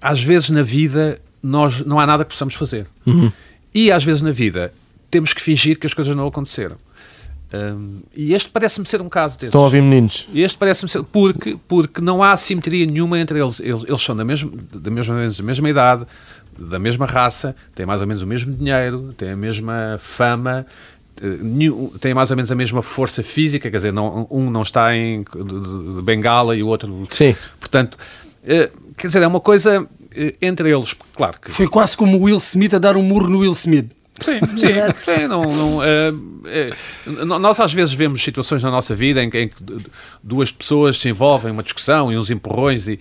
às vezes na vida nós não há nada que possamos fazer. Uhum. E às vezes na vida temos que fingir que as coisas não aconteceram. Um, e este parece-me ser um caso desses. Estão a ouvir meninos. Este parece-me ser. Porque, porque não há simetria nenhuma entre eles. Eles, eles são da mesma, da, mesma, da mesma idade, da mesma raça, têm mais ou menos o mesmo dinheiro, têm a mesma fama, eh, têm mais ou menos a mesma força física, quer dizer, não, um não está em de, de bengala e o outro. Sim. Portanto, eh, quer dizer, é uma coisa entre eles, claro que. Foi quase como o Will Smith a dar um murro no Will Smith. Sim, sim, sim não, não, uh, nós às vezes vemos situações na nossa vida em que, em que, duas pessoas se envolvem em uma discussão e uns empurrões e,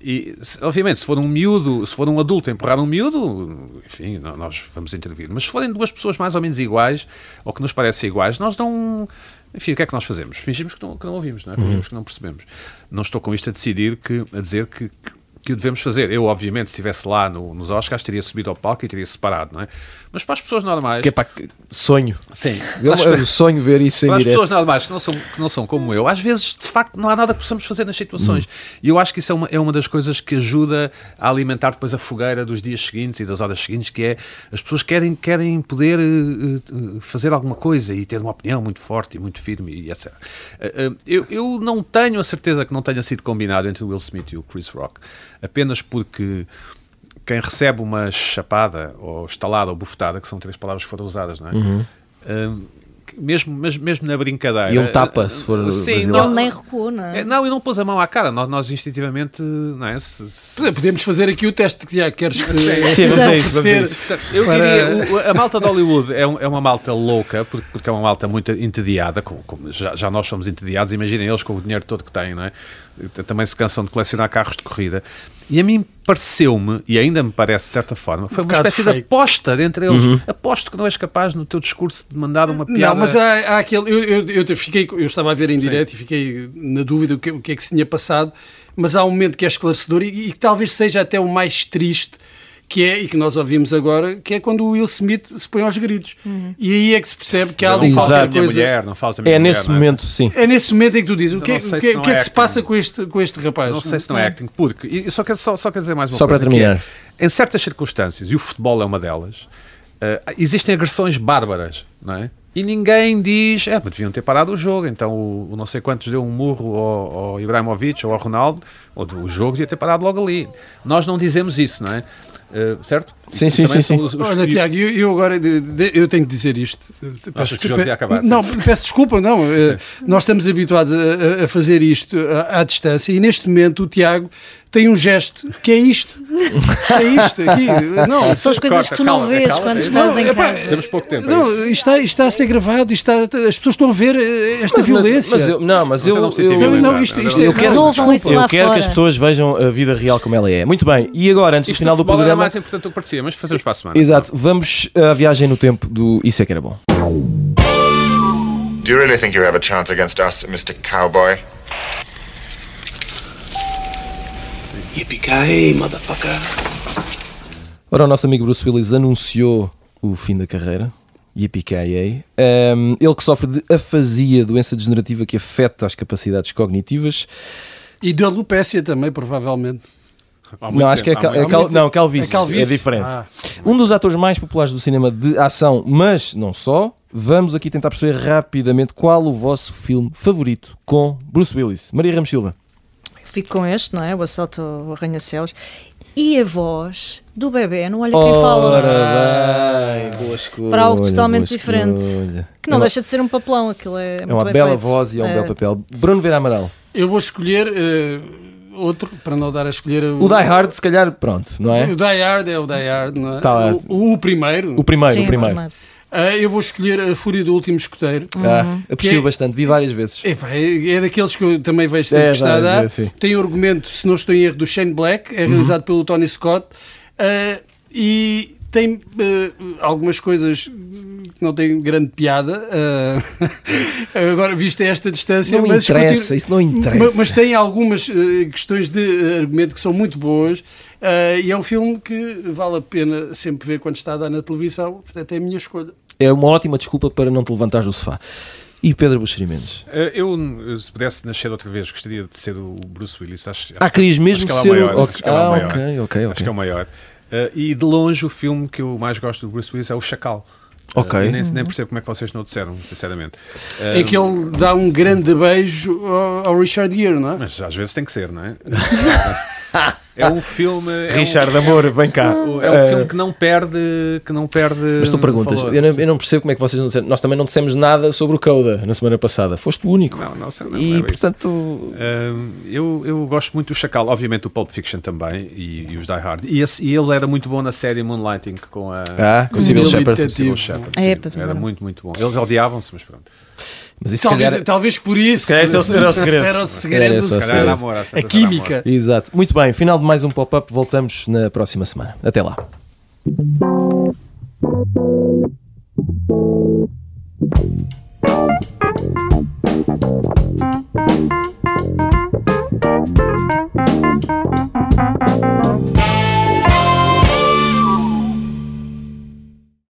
e obviamente se for um miúdo, se for um adulto empurrar um miúdo, enfim, nós vamos intervir. Mas se forem duas pessoas mais ou menos iguais ou que nos parecem iguais, nós não enfim, o que é que nós fazemos? Fingimos que não, que não ouvimos, não é? Fingimos uhum. que não percebemos. Não estou com isto a decidir que, a dizer que, que que o devemos fazer. Eu, obviamente, se estivesse lá no, nos Oscars, teria subido ao palco e teria separado, não é? Mas para as pessoas normais. Que é para sonho. Sim. Eu, eu sonho ver isso para em as direto. pessoas normais que não, são, que não são como eu, às vezes, de facto, não há nada que possamos fazer nas situações. Hum. E eu acho que isso é uma, é uma das coisas que ajuda a alimentar depois a fogueira dos dias seguintes e das horas seguintes, que é as pessoas querem, querem poder uh, fazer alguma coisa e ter uma opinião muito forte e muito firme e etc. Uh, uh, eu, eu não tenho a certeza que não tenha sido combinado entre o Will Smith e o Chris Rock, apenas porque quem recebe uma chapada, ou estalada, ou bufetada, que são três palavras que foram usadas, não é? Uhum. Um, mesmo, mesmo, mesmo na brincadeira. E um tapa, se for Sim, não, ele nem recuou, não é? é? Não, e não pôs a mão à cara. Nós, nós instintivamente, não é? Se, se... Podemos fazer aqui o teste que já queres que. Sim, vamos a isso. Vamos a isso. Eu para... diria, a malta de Hollywood é, um, é, uma malta louca, porque, porque é uma malta muito entediada. Como, como já, já nós somos entediados, imaginem eles com o dinheiro todo que têm, não é? Também se cansam de colecionar carros de corrida. E a mim pareceu-me, e ainda me parece de certa forma, foi um uma espécie fake. de aposta entre eles. Uhum. Aposto que não és capaz no teu discurso de mandar uma piada. Não, mas há, há aquele. Eu, eu, eu, fiquei, eu estava a ver em direto e fiquei na dúvida o que, o que é que se tinha passado, mas há um momento que é esclarecedor e, e que talvez seja até o mais triste que é, e que nós ouvimos agora, que é quando o Will Smith se põe aos gritos. Uhum. E aí é que se percebe que há ali qualquer coisa. Mulher, não falta é nesse mulher, momento, é? sim. É nesse momento em que tu dizes o que, é, o que, o que, é que, se passa com este, com este rapaz. Não sei se não é acting, porque, e só quero, só, só quero dizer mais uma só coisa. Só para terminar. É, em certas circunstâncias, e o futebol é uma delas, uh, existem agressões bárbaras, não é? E ninguém diz, é, mas deviam ter parado o jogo, então o, o não sei quantos deu um murro ao, ao Ibrahimovic ou ao Ronaldo, ou o jogo devia ter parado logo ali. Nós não dizemos isso, não é? Uh, certo? Sim, sim, sim. sim. Os, os... Olha, Tiago, eu, eu, agora eu tenho que dizer isto. Peço, que pe... acabar, não, peço desculpa, não. Uh, nós estamos habituados a, a fazer isto à, à, distância e neste momento o Tiago tem um gesto que é isto. É isto aqui. Não, São as coisas que tu não vês calma, quando estás não, em casa. Temos pouco tempo. É não, isto está, isto está a ser gravado, está, as pessoas estão a ver eh, esta mas, violência. Mas eu, não, mas eu, eu, eu, não, isto, isto eu quero, eu quero que as pessoas vejam a vida real como ela é. Muito bem, e agora, antes isto do final do programa. É mais importante do que parecia, mas fazemos para a semana. Exato, vamos à viagem no tempo do Isso é que era bom. Do you really think you have a chance against us, Mr. Cowboy? Yippee motherfucker. Ora, o nosso amigo Bruce Willis anunciou o fim da carreira. Yippee um, Ele que sofre de afasia, doença degenerativa que afeta as capacidades cognitivas. E de alopécia também, provavelmente. Não, acho que é, cal, é cal, não, calvície, é, calvície. é diferente. Ah. Um dos atores mais populares do cinema de ação, mas não só, vamos aqui tentar perceber rapidamente qual o vosso filme favorito com Bruce Willis. Maria Ramos Silva fico com este, não é? O assalto ao arranha-céus. E a voz do bebê, não olha quem fala. Ora bem, boa escolha. Para algo totalmente diferente. Que não é deixa de ser um papelão, aquilo é, é uma bela feito. voz e é um é. belo papel. Bruno Vera Amaral. Eu vou escolher uh, outro, para não dar a escolher. O... o Die Hard, se calhar, pronto, não é? O Die Hard é o Die Hard, não é? Tá o, o, primeiro. O primeiro, Sim, o primeiro. O primeiro. Uh, eu vou escolher a Fúria do Último Escoteiro. Ah, aprecio é, bastante, vi várias vezes. É, é, é, daqueles que eu também vejo sempre é, que está a dar. Tem o argumento, se não estou em erro, do Shane Black, é uhum. realizado pelo Tony Scott. Uh, e tem uh, algumas coisas que não têm grande piada. Uh, agora, vista esta distância, não mas interessa, continua, isso não interessa. Mas, mas tem algumas uh, questões de argumento que são muito boas. e é um filme que vale a pena sempre ver quando está a dar na televisão, portanto é a minha escolha é uma ótima desculpa para não te levantares do sofá. E Pedro Buxeri Mendes? Eh, eu, se pudesse nascer outra vez, gostaria de ser o Bruce Willis. Acho, ah, querias mesmo acho ser é o maior. Acho que é o ah, maior. ok, ok. Acho que é o maior. Uh, e de longe, o filme que eu mais gosto do Bruce Willis é O Chacal. Ok. Uh, nem, nem, percebo como é que vocês não disseram, sinceramente. Uh, é que ele dá um grande beijo ao, ao Richard Gere, não é? Mas às vezes tem que ser, não é? É um filme. É Richard, um, amor, vem cá. É um uh, filme que não perde. Que não perde mas tu perguntas, eu não, eu não, percebo como é que vocês não disseram. Nós também não dissemos nada sobre o Coda na semana passada. Foste o único. Não, não, não E não portanto. Uh, eu, eu gosto muito do Chacal, obviamente o Pulp Fiction também e, e os Die Hard. E, esse, e ele era muito bom na série Moonlighting com a. Ah, com o Sybil Shepard. Shepard é, era muito, muito bom. Eles odiavam-se, mas pronto. Mas talvez, calhar... É- talvez por isso. Se esse é era o segredo. era o segredo. Se calhar era amor, a química. Exato. Muito bem, final de mais um pop-up. Voltamos na próxima semana. Até lá.